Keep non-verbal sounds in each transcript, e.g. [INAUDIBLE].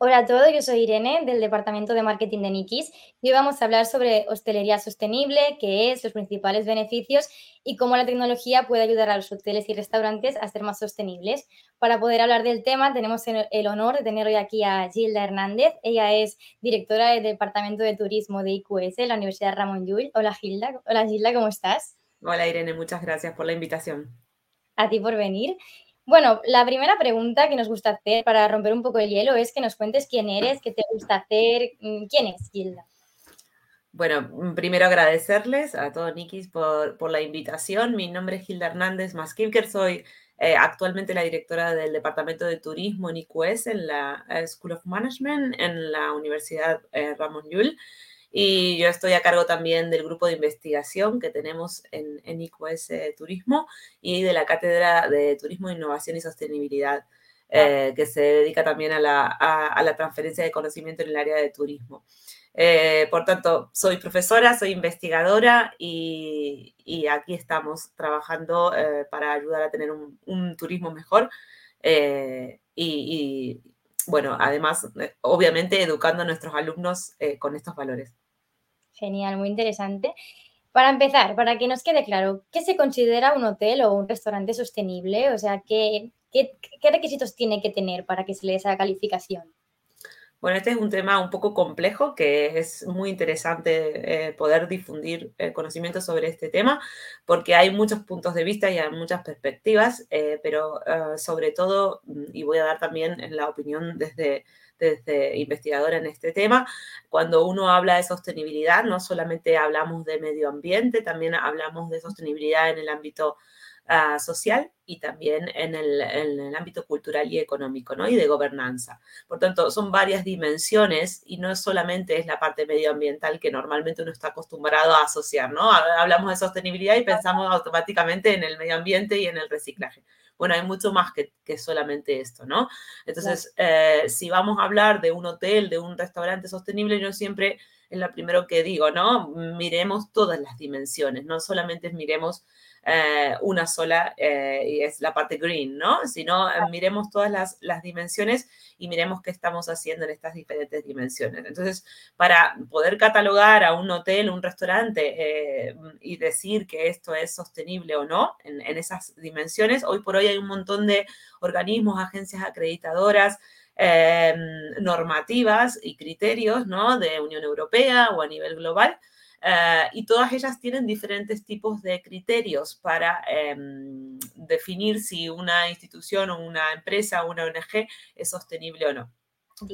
Hola a todos, yo soy Irene del Departamento de Marketing de Nikis y hoy vamos a hablar sobre hostelería sostenible, qué es, los principales beneficios y cómo la tecnología puede ayudar a los hoteles y restaurantes a ser más sostenibles. Para poder hablar del tema tenemos el honor de tener hoy aquí a Gilda Hernández. Ella es directora del Departamento de Turismo de IQS, la Universidad Ramón Llull. Hola Gilda, hola Gilda, ¿cómo estás? Hola Irene, muchas gracias por la invitación. A ti por venir. Bueno, la primera pregunta que nos gusta hacer para romper un poco el hielo es que nos cuentes quién eres, qué te gusta hacer, mm, quién es Gilda. Bueno, mm, primero agradecerles a todos Nikis por, la invitación. Mi nombre es Gilda Hernández Maskilker, soy eh, actualmente la directora del Departamento de Turismo en IQS, en la eh, School of Management, en la Universidad eh, Ramón Llull. Y yo estoy a cargo también del grupo de investigación que tenemos en, en IQS Turismo y de la Cátedra de Turismo, Innovación y Sostenibilidad, eh, que se dedica también a la, a, la, transferencia de conocimiento en el área de turismo. Eh, por tanto, soy profesora, soy investigadora y, y aquí estamos trabajando eh, para ayudar a tener un, un turismo mejor y, bueno, además, obviamente, educando a nuestros alumnos con estos valores. Genial, muy interesante. Para empezar, para que nos quede claro, ¿qué se considera un hotel o un restaurante sostenible? O sea, ¿qué, qué, requisitos tiene que tener para que se le dé esa calificación? Bueno, este es un tema un poco complejo que es muy interesante eh, poder difundir eh, conocimiento sobre este tema porque hay muchos puntos de vista y hay muchas perspectivas, eh, pero sobre todo, y voy a dar también la opinión desde desde investigadora en este tema. Cuando uno habla de sostenibilidad, no solamente hablamos de medio ambiente, también hablamos de sostenibilidad en el ámbito ah, social y también en el, ámbito cultural y económico, ¿no? Y de gobernanza. Por tanto, son varias dimensiones y no solamente es la parte medioambiental que normalmente uno está acostumbrado a asociar, ¿no? Hablamos de sostenibilidad y pensamos automáticamente en el medio ambiente y en el reciclaje bueno, hay mucho más que, solamente esto, ¿no? Entonces, eh, si vamos a hablar de un hotel, de un restaurante sostenible, yo siempre es lo primero que digo, ¿no? Miremos todas las dimensiones, no solamente miremos eh, una sola eh, y es la parte green, ¿no? Sino eh, miremos todas las, las, dimensiones y miremos qué estamos haciendo en estas diferentes dimensiones. Entonces, para poder catalogar a un hotel, un restaurante y decir que esto es sostenible o no en, en esas dimensiones, hoy por hoy hay un montón de organismos, agencias acreditadoras, normativas y criterios ¿no? de Unión Europea o a nivel global eh, y todas ellas tienen diferentes tipos de criterios para em, definir si una institución o una empresa o una ONG es sostenible o no.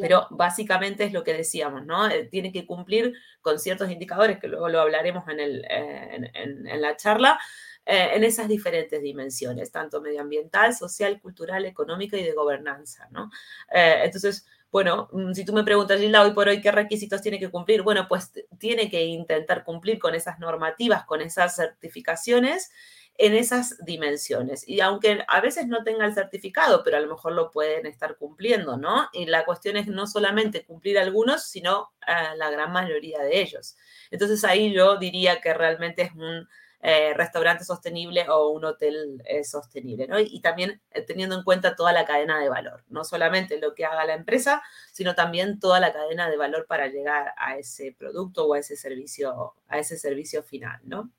Pero básicamente es lo que decíamos, ¿no? Eh, tiene que cumplir con ciertos indicadores, que luego lo hablaremos en, el, eh, en, la charla, en esas diferentes dimensiones, tanto medioambiental, social, cultural, económica y de gobernanza, ¿no? entonces, bueno, mm, si tú me preguntas, Gilda, hoy por hoy, ¿qué requisitos tiene que cumplir? Bueno, pues tiene que intentar cumplir con esas normativas, con esas certificaciones en esas dimensiones. Y aunque a veces no tenga el certificado, pero a lo mejor lo pueden estar cumpliendo, ¿no? Y la cuestión es no solamente cumplir algunos, sino eh, la gran mayoría de ellos. Entonces ahí yo diría que realmente es un eh, restaurante sostenible o un hotel eh, sostenible, ¿no? Y, también eh, teniendo en cuenta toda la cadena de valor, no solamente lo que haga la empresa, sino también toda la cadena de valor para llegar a ese producto o a ese servicio, a ese servicio final, ¿no?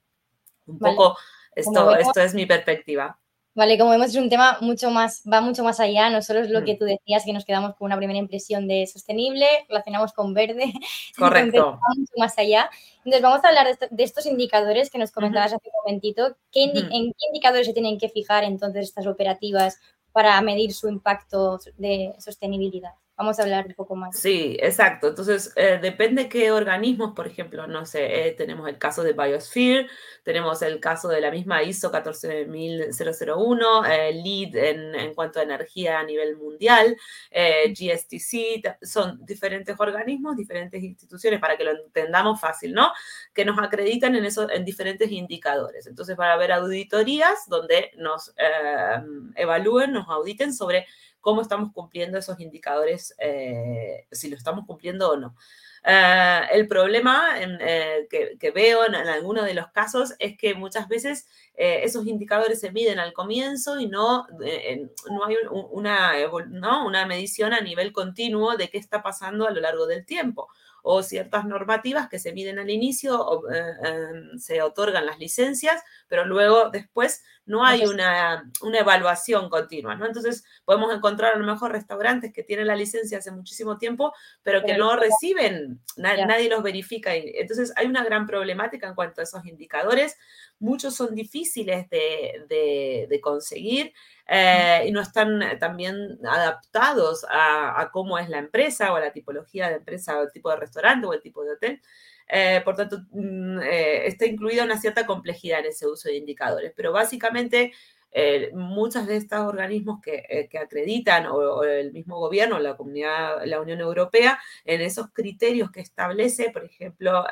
Un poco, esto, esto es mi perspectiva. Vale, como vemos es un tema mucho más, va mucho más allá, no solo es lo que mm. tú decías, que nos quedamos con una primera impresión de sostenible, relacionamos con verde, [LAUGHS] correcto, mucho más allá. Entonces vamos a hablar de, estos indicadores que nos comentabas hace un momentito, ¿Qué ¿en qué indicadores se tienen que fijar entonces estas operativas para medir su impacto de sostenibilidad? Vamos a hablar un poco más. Sí, exacto. Entonces, eh, depende qué organismos, por ejemplo, no sé, eh, tenemos el caso de Biosphere, tenemos el caso de la misma ISO 14001, eh, LEED en, en, cuanto a energía a nivel mundial, GSTC, son diferentes organismos, diferentes instituciones, para que lo entendamos fácil, ¿no? Que nos acreditan en, eso, en diferentes indicadores. Entonces, para ver auditorías donde nos evalúen, nos auditen sobre cómo estamos cumpliendo esos indicadores, eh, si lo estamos cumpliendo o no. Eh, el problema eh, que, veo en, algunos de los casos es que muchas veces esos indicadores se miden al comienzo y no, no hay una, ¿no? una medición a nivel continuo de qué está pasando a lo largo del tiempo o ciertas normativas que se miden al inicio, o, eh, em, se otorgan las licencias, pero luego después no hay una, una, evaluación continua, ¿no? Entonces podemos encontrar a lo mejor restaurantes que tienen la licencia hace muchísimo tiempo, pero que no reciben, nadie los verifica. Entonces hay una gran problemática en cuanto a esos indicadores. Muchos son difíciles de, de conseguir. Eh, y no están eh, también adaptados a, cómo es la empresa o a la tipología de empresa o el tipo de restaurante o el tipo de hotel. Eh, por tanto, mm, está incluida una cierta complejidad en ese uso de indicadores, pero básicamente muchos de estos organismos que, acreditan o, el mismo gobierno, la comunidad, la Unión Europea, en esos criterios que establece, por ejemplo,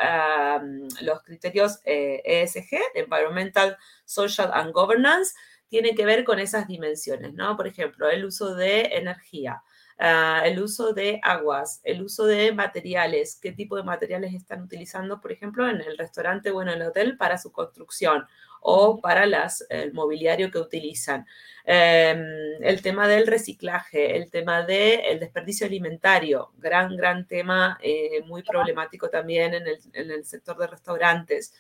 los criterios ESG, e Environmental, Social and Governance, tiene que ver con esas dimensiones, ¿no? Por ejemplo, el uso de energía, ah, el uso de aguas, el uso de materiales, qué tipo de materiales están utilizando, por ejemplo, en el restaurante o en el hotel para su construcción o para las, el mobiliario que utilizan. Em, el tema del reciclaje, el tema del desperdicio alimentario, gran, gran tema, eh, muy problemático también en el, en el sector de restaurantes.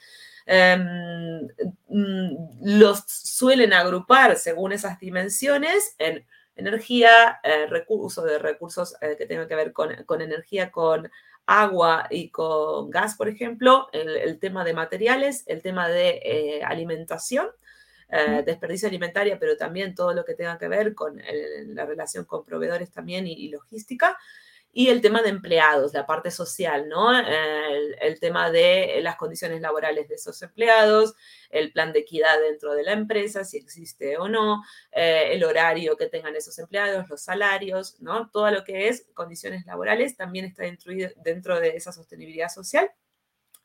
Em, mm, los suelen agrupar según esas dimensiones en energía, eh, recurso de recursos eh, que tengan que ver con, energía, con agua y con gas, por ejemplo, el, tema de materiales, el tema de eh, alimentación, desperdicio alimentaria, pero también todo lo que tenga que ver con la relación con proveedores también y logística y el tema de empleados, la parte social, ¿no? El, tema de las condiciones laborales de esos empleados, el plan de equidad dentro de la empresa, si existe o no, eh, el horario que tengan esos empleados, los salarios, ¿no? Todo lo que es condiciones laborales también está dentro de esa sostenibilidad social.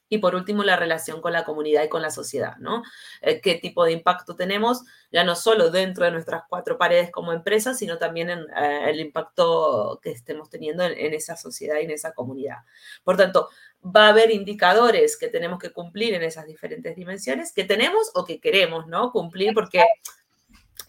Y por último, la relación con la comunidad y con la sociedad, ¿no? Eh, ¿Qué tipo de impacto tenemos, ya no solo dentro de nuestras cuatro paredes como empresa, sino también en eh, el impacto que estemos teniendo en, esa sociedad y en esa comunidad? Por tanto, va a haber indicadores que tenemos que cumplir en esas diferentes dimensiones, que tenemos o que queremos, ¿no? Cumplir porque...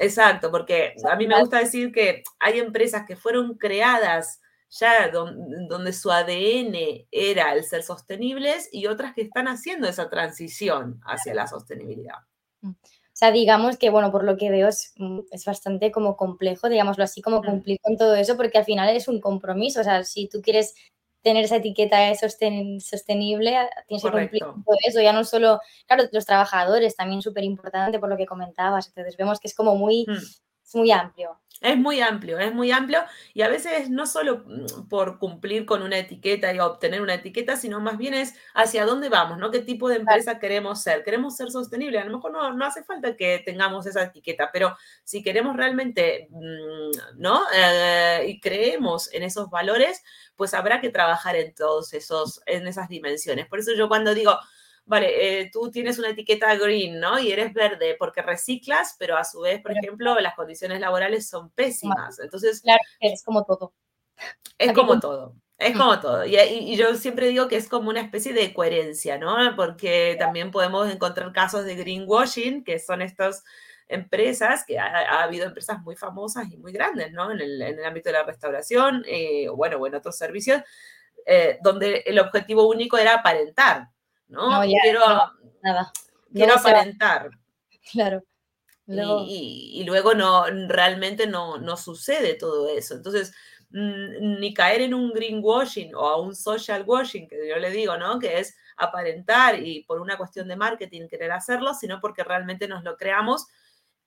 Exacto, porque a mí me gusta decir que hay empresas que fueron creadas ya donde, su ADN era el ser sostenibles y otras que están haciendo esa transición hacia la sostenibilidad. Mm. O sea, digamos que, bueno, por lo que veo es, mm, es, bastante como complejo, digámoslo así, como mm. cumplir con todo eso, porque al final es un compromiso. O sea, si tú quieres tener esa etiqueta de sostenible, tienes que cumplir con todo eso. Ya no solo, claro, los trabajadores, también súper importante por lo que comentabas. Entonces vemos que es como muy, es muy amplio. Es muy amplio, es muy amplio y a veces no solo mm, por cumplir con una etiqueta y obtener una etiqueta, sino más bien es hacia dónde vamos, ¿no? ¿Qué tipo de empresa queremos ser? ¿Queremos ser sostenibles? A lo mejor no, no hace falta que tengamos esa etiqueta, pero si queremos realmente, mm, ¿no? Eh, y creemos en esos valores, pues habrá que trabajar en todos esos, en esas dimensiones. Por eso yo cuando digo, vale, eh, tú tienes una etiqueta green, ¿no? Y eres verde porque reciclas, pero a su vez, por ejemplo, las condiciones laborales son pésimas. Entonces, claro, es como todo. Es como todo. Es como todo. Y, yo siempre digo que es como una especie de coherencia, ¿no? Porque también podemos encontrar casos de greenwashing, que son estas empresas, que ha, habido empresas muy famosas y muy grandes, ¿no? En el, ámbito de la restauración, eh, bueno, o en otros servicios, eh, donde el objetivo único era aparentar, ¿no? quiero, nada. quiero aparentar. [LAUGHS] Claro. Y, luego no, realmente no, no sucede todo eso. Entonces, mm, ni caer en un greenwashing o a un social washing, que yo le digo, ¿no? Que es aparentar y por una cuestión de marketing querer hacerlo, sino porque realmente nos lo creamos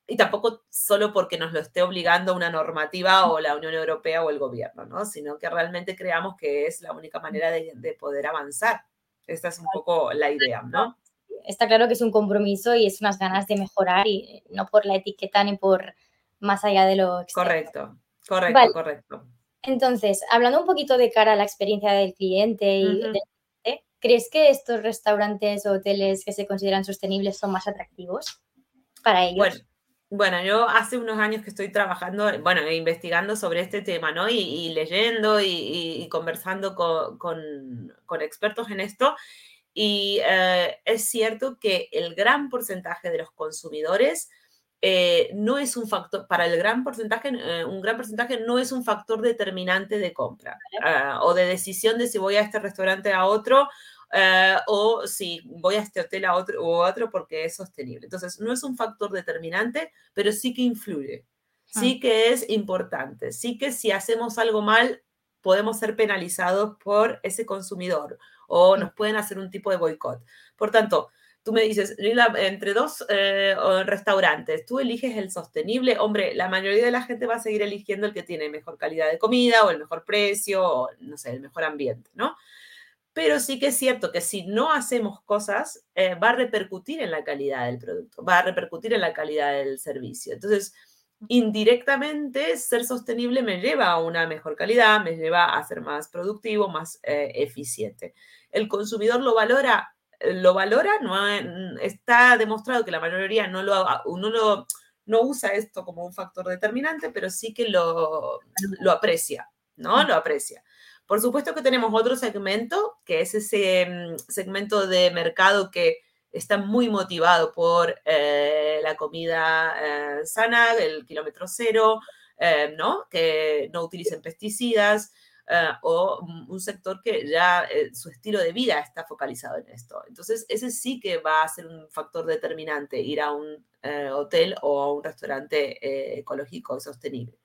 y tampoco solo porque nos lo esté obligando una normativa o la Unión Europea o el gobierno, ¿no? Sino que realmente creamos que es la única manera de, de poder avanzar. Esta es un poco la idea, ¿no? Está claro que es un compromiso y es unas ganas de mejorar y no por la etiqueta ni por más allá de lo externo. Correcto, correcto, correcto. Entonces, hablando un poquito de cara a la experiencia del cliente y del cliente, ¿crees que estos restaurantes o hoteles que se consideran sostenibles son más atractivos para ellos? Bueno, bueno, yo hace unos años que estoy trabajando, bueno, e investigando sobre este tema, ¿no? Y, leyendo y, conversando con, expertos en esto. y eh, es cierto que el gran porcentaje de los consumidores eh, no es un factor, para el gran porcentaje, eh, un gran porcentaje no es un factor determinante de compra ah, o de decisión de si voy a este restaurante a otro o si voy a este hotel a otro o a otro porque es sostenible. Entonces, no es un factor determinante, pero sí que influye, sí ah. que es importante, sí que si hacemos algo mal, podemos ser penalizados por ese consumidor o nos pueden hacer un tipo de boicot. Por tanto, tú me dices, entre dos eh, restaurantes, tú eliges el sostenible, hombre, la mayoría de la gente va a seguir eligiendo el que tiene mejor calidad de comida o el mejor precio o, no sé, el mejor ambiente, ¿no? Pero sí que es cierto que si no hacemos cosas, eh, va a repercutir en la calidad del producto, va a repercutir en la calidad del servicio. Entonces, indirectamente, ser sostenible me lleva a una mejor calidad, me lleva a ser más productivo, más eh, eficiente el consumidor lo valora, eh, lo valora, no está demostrado que la mayoría no lo, lo no usa esto como un factor determinante, pero sí que lo, lo aprecia, ¿no? Lo aprecia. Por supuesto que tenemos otro segmento, que es ese mm, segmento de mercado que está muy motivado por eh, la comida eh, sana, el kilómetro cero, ¿no? Que no utilicen pesticidas, eh, o un sector que ya eh, su estilo de vida está focalizado en esto. Entonces, ese sí que va a ser un factor determinante, ir a un eh, hotel o a un restaurante ecológico y sostenible.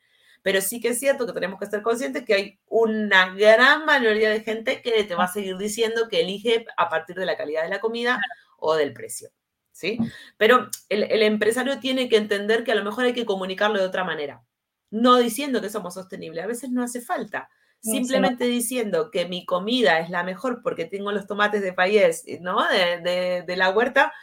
Pero sí que es cierto que tenemos que ser conscientes que hay una gran mayoría de gente que te va a seguir diciendo que elige a partir de la calidad de la comida o del precio. ¿Sí? Pero el, el empresario tiene que entender que a lo mejor hay que comunicarlo de otra manera, no diciendo que somos sostenibles, a veces no hace falta. Simplemente diciendo que mi comida es la mejor porque tengo los tomates de país, ¿no? De, la huerta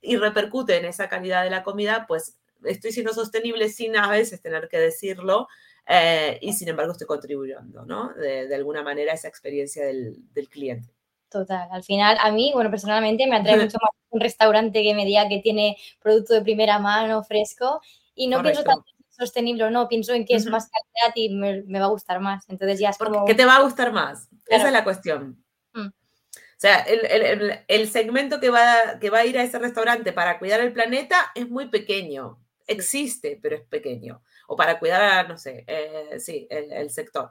y repercute en esa calidad de la comida, pues estoy siendo sostenible sin a veces tener que decirlo eh, y sin embargo estoy contribuyendo, ¿no? De, alguna manera a esa experiencia del, cliente. Total, al final a mí, bueno, personalmente me atrae [LAUGHS] mucho más un restaurante que me diga que tiene producto de primera mano, fresco, y no pienso tanto sostenible o no, pienso en que es más calidad y me, va a gustar más. Entonces ya es como... ¿Qué te va a gustar más? Esa es la cuestión. Mm. O sea, el, segmento que va, que va a ir a ese restaurante para cuidar el planeta es muy pequeño. Existe, pero es pequeño. O para cuidar, no sé, eh, sí, el, sector.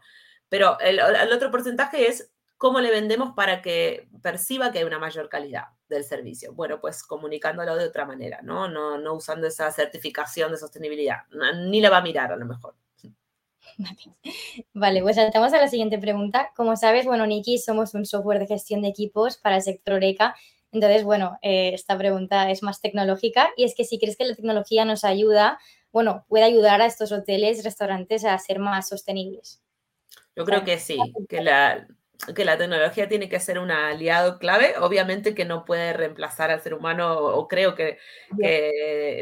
Pero el, otro porcentaje es cómo le vendemos para que perciba que hay una mayor calidad del servicio. Bueno, pues comunicándolo de otra manera, ¿no? No, no usando esa certificación de sostenibilidad. Ni la va a mirar a lo mejor. [LAUGHS] Vale, pues saltamos a la siguiente pregunta. Como sabes, bueno, Niki, somos un software de gestión de equipos para el sector ECA. Entonces, bueno, eh, esta pregunta es más tecnológica y es que si crees que la tecnología nos ayuda, bueno, puede ayudar a estos hoteles, restaurantes a ser más sostenibles. Yo creo que sí, que la, que la tecnología tiene que ser un aliado clave, obviamente que no puede reemplazar al ser humano, o creo que,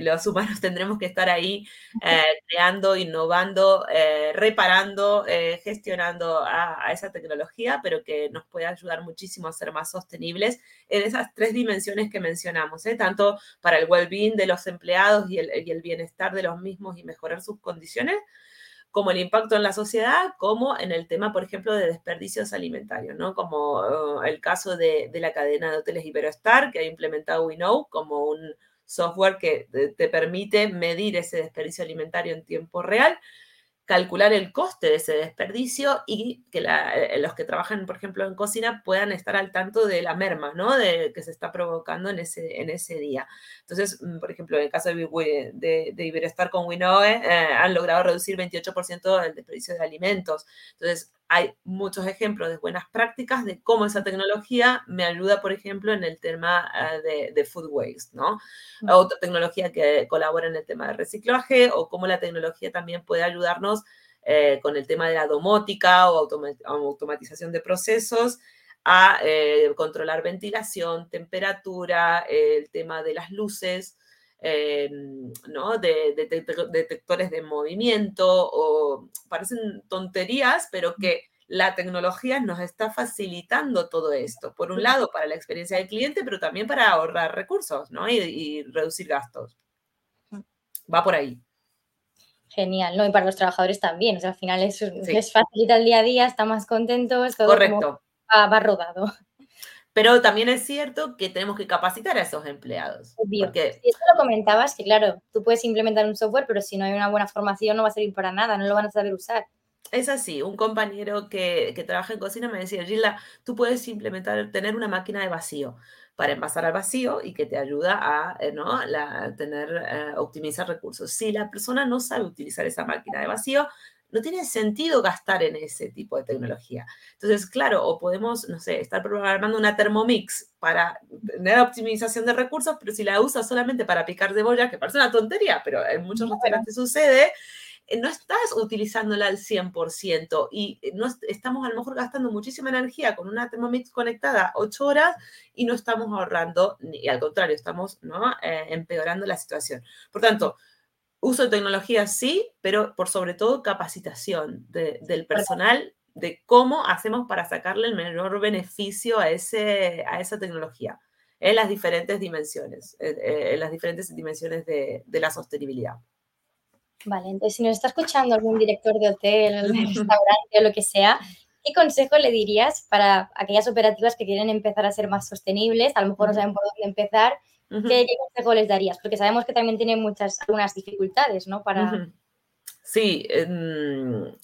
los humanos [LAUGHS] tendremos que estar ahí eh, creando, innovando, eh, reparando, eh, gestionando a, esa tecnología, pero que nos puede ayudar muchísimo a ser más sostenibles en esas tres dimensiones que mencionamos, tanto para el well-being de los empleados y el, y el bienestar de los mismos y mejorar sus condiciones, como el impacto en la sociedad, como en el tema, por ejemplo, de desperdicios alimentarios, ¿no? Como uh, el caso de, la cadena de hoteles Iberostar, que ha implementado WeKnow como un software que te permite medir ese desperdicio alimentario en tiempo real calcular el coste de ese desperdicio y que eh, los que trabajan, por ejemplo, en cocina puedan estar al tanto de la merma, ¿no? De, que se está provocando en ese, en ese día. Entonces, mm, por ejemplo, en el caso de, de, de Iberestar con Winoe, eh, han logrado reducir 28% el desperdicio de alimentos. Entonces, hay muchos ejemplos de buenas prácticas de cómo esa tecnología me ayuda, por ejemplo, en el tema eh, de, food waste, ¿no? Otra tecnología que colabora en el tema de reciclaje o cómo la tecnología también puede ayudarnos eh, con el tema de la domótica o automatización de procesos a eh, controlar ventilación, temperatura, el tema de las luces, ¿no? De, detectores de movimiento, o parecen tonterías, pero que la tecnología nos está facilitando todo esto. Por un lado, para la experiencia del cliente, pero también para ahorrar recursos, ¿no? Y, reducir gastos. Va por ahí. Genial, ¿no? Y para los trabajadores también. O sea, al final les, facilita el día a día, están más contentos, todo Correcto. va rodado. Pero también es cierto que tenemos que capacitar a esos empleados. Obvio. Porque... Y esto lo comentabas, que claro, tú puedes implementar un software, pero si no hay una buena formación no va a servir para nada, no lo van a saber usar. Es así, un compañero que, que trabaja en cocina me decía, Gilda, tú puedes implementar, tener una máquina de vacío para envasar al vacío y que te ayuda a eh, ¿no? tener, eh, optimizar recursos. Si la persona no sabe utilizar esa máquina de vacío, no tiene sentido gastar en ese tipo de tecnología. Entonces, claro, o podemos, no sé, estar programando una Thermomix para tener optimización de recursos, pero si la usa solamente para picar cebolla, que parece una tontería, pero en muchos restaurantes sucede, eh, no estás utilizándola al 100% y eh, no estamos a lo mejor gastando muchísima energía con una Thermomix conectada 8 horas y no estamos ahorrando, y al contrario, estamos ¿no? Eh, empeorando la situación. Por tanto, uso de tecnología sí, pero por sobre todo capacitación del personal de cómo hacemos para sacarle el menor beneficio a, ese, a esa tecnología en las diferentes dimensiones, en las diferentes dimensiones de la sostenibilidad. Vale, entonces si nos está escuchando algún director de hotel, de [LAUGHS] restaurante o lo que sea, ¿qué consejo le dirías para aquellas operativas que quieren empezar a ser más sostenibles? A lo mejor no saben por dónde empezar. ¿Qué, consejo les darías? Porque sabemos que también tienen muchas, algunas dificultades, ¿no? Para... Sí,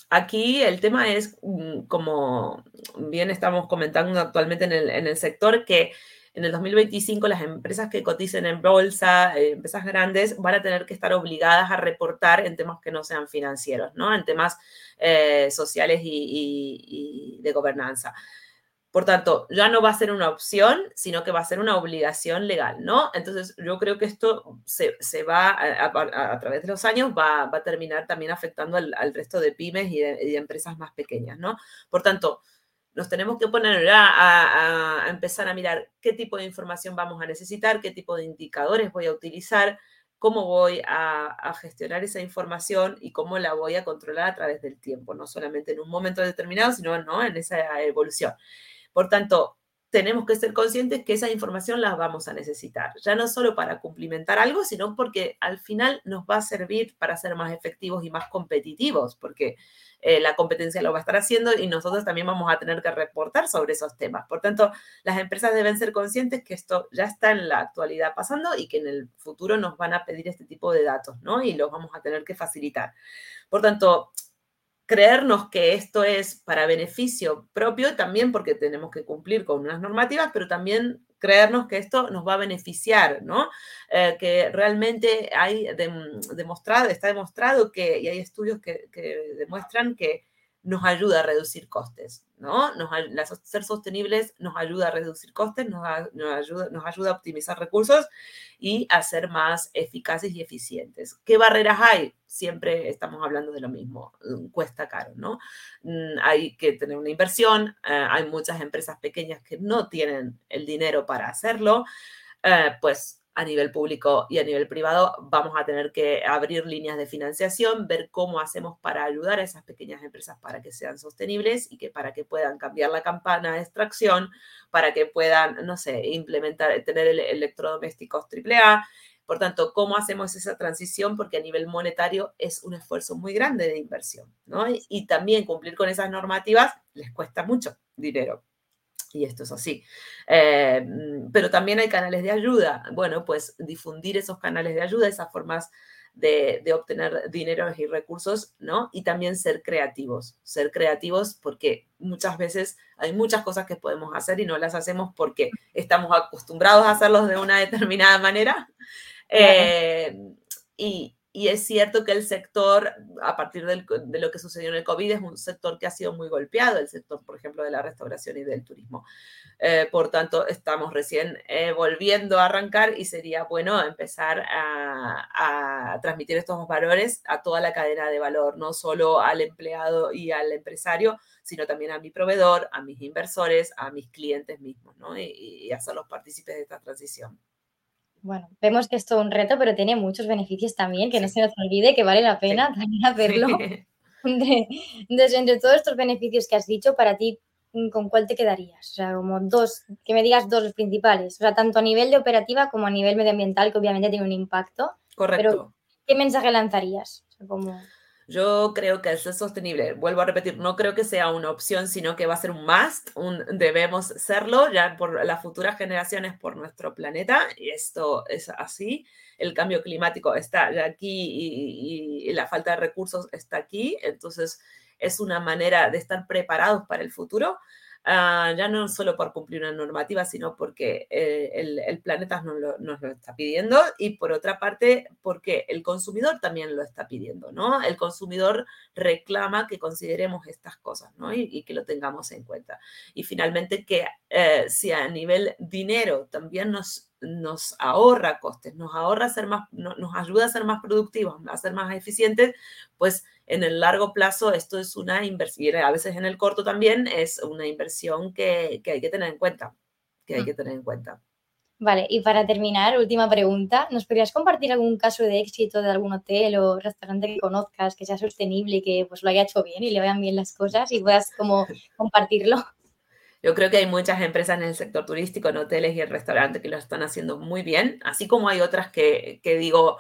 aquí el tema es, mm, como bien estamos comentando actualmente en el, en el sector, que en el 2025 las empresas que coticen en bolsa, eh, empresas grandes, van a tener que estar obligadas a reportar en temas que no sean financieros, ¿no? En temas eh, sociales y, de gobernanza. Por tanto, ya no va a ser una opción, sino que va a ser una obligación legal, ¿no? Entonces, yo creo que esto se, va, a, través de los años, va, a terminar también afectando al, resto de pymes y de, empresas más pequeñas, ¿no? Por tanto, nos tenemos que poner a, empezar a mirar qué tipo de información vamos a necesitar, qué tipo de indicadores voy a utilizar, cómo voy a, gestionar esa información y cómo la voy a controlar a través del tiempo, no solamente en un momento determinado, sino ¿no? en esa evolución. Por tanto, tenemos que ser conscientes que esa información la vamos a necesitar, ya no solo para cumplimentar algo, sino porque al final nos va a servir para ser más efectivos y más competitivos, porque eh, la competencia lo va a estar haciendo y nosotros también vamos a tener que reportar sobre esos temas. Por tanto, las empresas deben ser conscientes que esto ya está en la actualidad pasando y que en el futuro nos van a pedir este tipo de datos, ¿no? Y los vamos a tener que facilitar. Por tanto, creernos que esto es para beneficio propio, también porque tenemos que cumplir con unas normativas, pero también creernos que esto nos va a beneficiar, ¿no? Eh, que realmente hay demostrado, está demostrado que, y hay estudios que, demuestran que nos ayuda a reducir costes, ¿no? Nos, ser sostenibles nos ayuda a reducir costes, nos, ayuda, a optimizar recursos y a ser más eficaces y eficientes. ¿Qué barreras hay? Siempre estamos hablando de lo mismo, mm, cuesta caro, ¿no? Mm, hay que tener una inversión, eh, hay muchas empresas pequeñas que no tienen el dinero para hacerlo, eh, pues a nivel público y a nivel privado, vamos a tener que abrir líneas de financiación, ver cómo hacemos para ayudar a esas pequeñas empresas para que sean sostenibles y que para que puedan cambiar la campana de extracción, para que puedan, no sé, implementar, tener electrodomésticos AAA. Por tanto, ¿cómo hacemos esa transición? Porque a nivel monetario es un esfuerzo muy grande de inversión, ¿no? y también cumplir con esas normativas les cuesta mucho dinero y esto es así. Eh, pero también hay canales de ayuda. Bueno, pues difundir esos canales de ayuda, esas formas de, obtener dinero y recursos, ¿no? Y también ser creativos, ser creativos porque muchas veces hay muchas cosas que podemos hacer y no las hacemos porque estamos acostumbrados a hacerlos de una determinada manera. Eh, y, y es cierto que el sector, a partir de lo que sucedió en el COVID, es un sector que ha sido muy golpeado, el sector, por ejemplo, de la restauración y del turismo. Eh, por tanto, estamos recién eh, volviendo a arrancar y sería bueno empezar a, transmitir estos valores a toda la cadena de valor, no solo al empleado y al empresario, sino también a mi proveedor, a mis inversores, a mis clientes mismos, ¿no? y, y hacerlos partícipes de esta transición. Bueno, vemos que es todo un reto, pero tiene muchos beneficios también, que no se nos olvide que vale la pena [LAUGHS] también hacerlo. [LAUGHS] Entonces, entre todos estos beneficios que has dicho, para ti, mm, ¿con cuál te quedarías? O sea, como dos, que me digas dos principales. O sea, tanto a nivel de operativa como a nivel medioambiental, que obviamente tiene un impacto. Correcto. Pero, ¿qué mensaje lanzarías? como... Yo creo que ser sostenible, vuelvo a repetir, no creo que sea una opción, sino que va a ser un must, debemos serlo ya por las futuras generaciones, por nuestro planeta, y esto es así. El cambio climático está ya aquí y la falta de recursos está aquí, entonces es una manera de estar preparados para el futuro. Ah, ya no solo por cumplir una normativa, sino porque eh, el, planeta nos lo, está pidiendo y por otra parte porque el consumidor también lo está pidiendo, ¿no? El consumidor reclama que consideremos estas cosas, ¿no? Y, que lo tengamos en cuenta. Y finalmente que eh, si a nivel dinero también nos nos ahorra costes, nos ahorra ser más, nos ayuda a ser más productivos, a ser más eficientes, pues en el largo plazo esto es una inversión, a veces en el corto también es una inversión que, hay que tener en cuenta, que hay mm. que tener en cuenta. Vale, y para terminar, última pregunta, ¿nos podrías compartir algún caso de éxito de algún hotel o restaurante que conozcas, que sea sostenible y que pues lo haya hecho bien y le vayan bien las cosas y puedas como compartirlo? Yo creo que hay muchas empresas en el sector turístico, en hoteles y en restaurantes que lo están haciendo muy bien, así como hay otras que, que digo,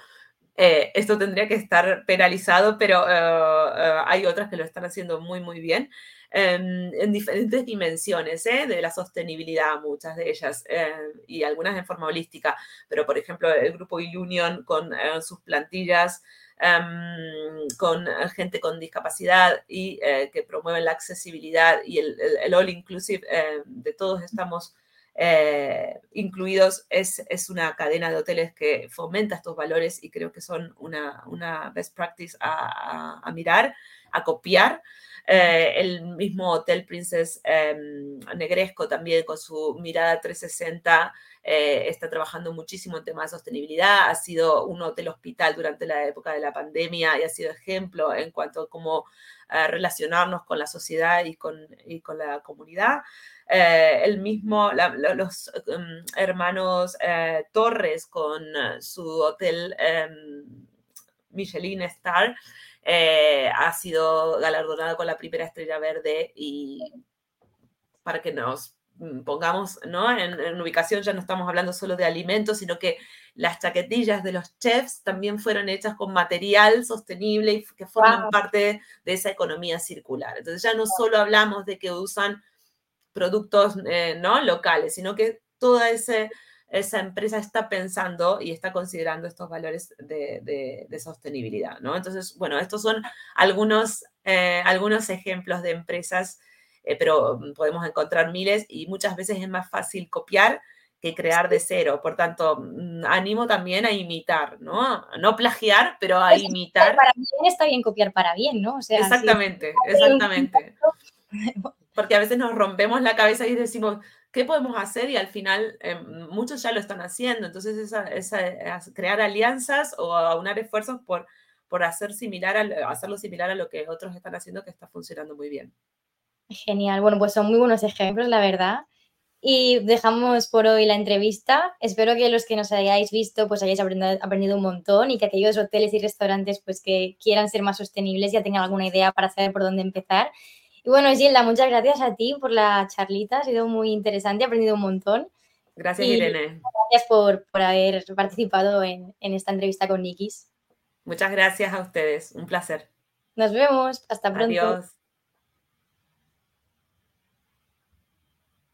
eh, esto tendría que estar penalizado, pero eh, eh, hay otras que lo están haciendo muy, muy bien. Em, en diferentes dimensiones de la sostenibilidad, muchas de ellas, y algunas en forma holística, pero por ejemplo el grupo Ilunion con sus plantillas Em, con gente con discapacidad y eh, que promueven la accesibilidad y el, all inclusive eh, de todos estamos eh, incluidos, es, es, una cadena de hoteles que fomenta estos valores y creo que son una, una best practice a, mirar, a copiar. el mismo Hotel Princess em, Negresco también con su mirada 360 eh, está trabajando muchísimo en temas de sostenibilidad, ha sido un hotel hospital durante la época de la pandemia y ha sido ejemplo en cuanto a cómo eh, relacionarnos con la sociedad y con, y con la comunidad. Eh, el mismo, los em, hermanos Torres con su hotel em, Michelin Star. Ha sido galardonado con la primera estrella verde y para que nos Mm, pongamos, ¿no? En, ubicación ya no estamos hablando solo de alimentos, sino que las chaquetillas de los chefs también fueron hechas con material sostenible y que forman parte de esa economía circular. Entonces ya no solo hablamos de que usan productos eh, ¿no? locales, sino que toda ese, esa empresa está pensando y está considerando estos valores de, sostenibilidad. ¿no? Entonces, bueno, estos son algunos, eh, algunos ejemplos de empresas eh, pero podemos encontrar miles y muchas veces es más fácil copiar que crear de cero. Por tanto, mm, animo también a imitar, ¿no? No plagiar, pero a pues imitar. Para bien está bien copiar para bien, ¿no? exactamente, exactamente. [LAUGHS] Porque a veces nos rompemos la cabeza y decimos, ¿qué podemos hacer? Y al final em, muchos ya lo están haciendo. Entonces, esa, crear alianzas o aunar esfuerzos por, por hacer similar hacerlo similar a lo que otros están haciendo que está funcionando muy bien. Genial, bueno, pues son muy buenos ejemplos, la verdad. Y dejamos por hoy la entrevista. Espero que los que nos hayáis visto pues hayáis aprendido, un montón y que aquellos hoteles y restaurantes pues que quieran ser más sostenibles ya tengan alguna idea para saber por dónde empezar. Y bueno, Gilda, muchas gracias a ti por la charlita, ha sido muy interesante, he aprendido un montón. Gracias, Irene. Gracias por, haber participado en, en esta entrevista con Nikis. Muchas gracias a ustedes, un placer. Nos vemos, hasta pronto. Adiós.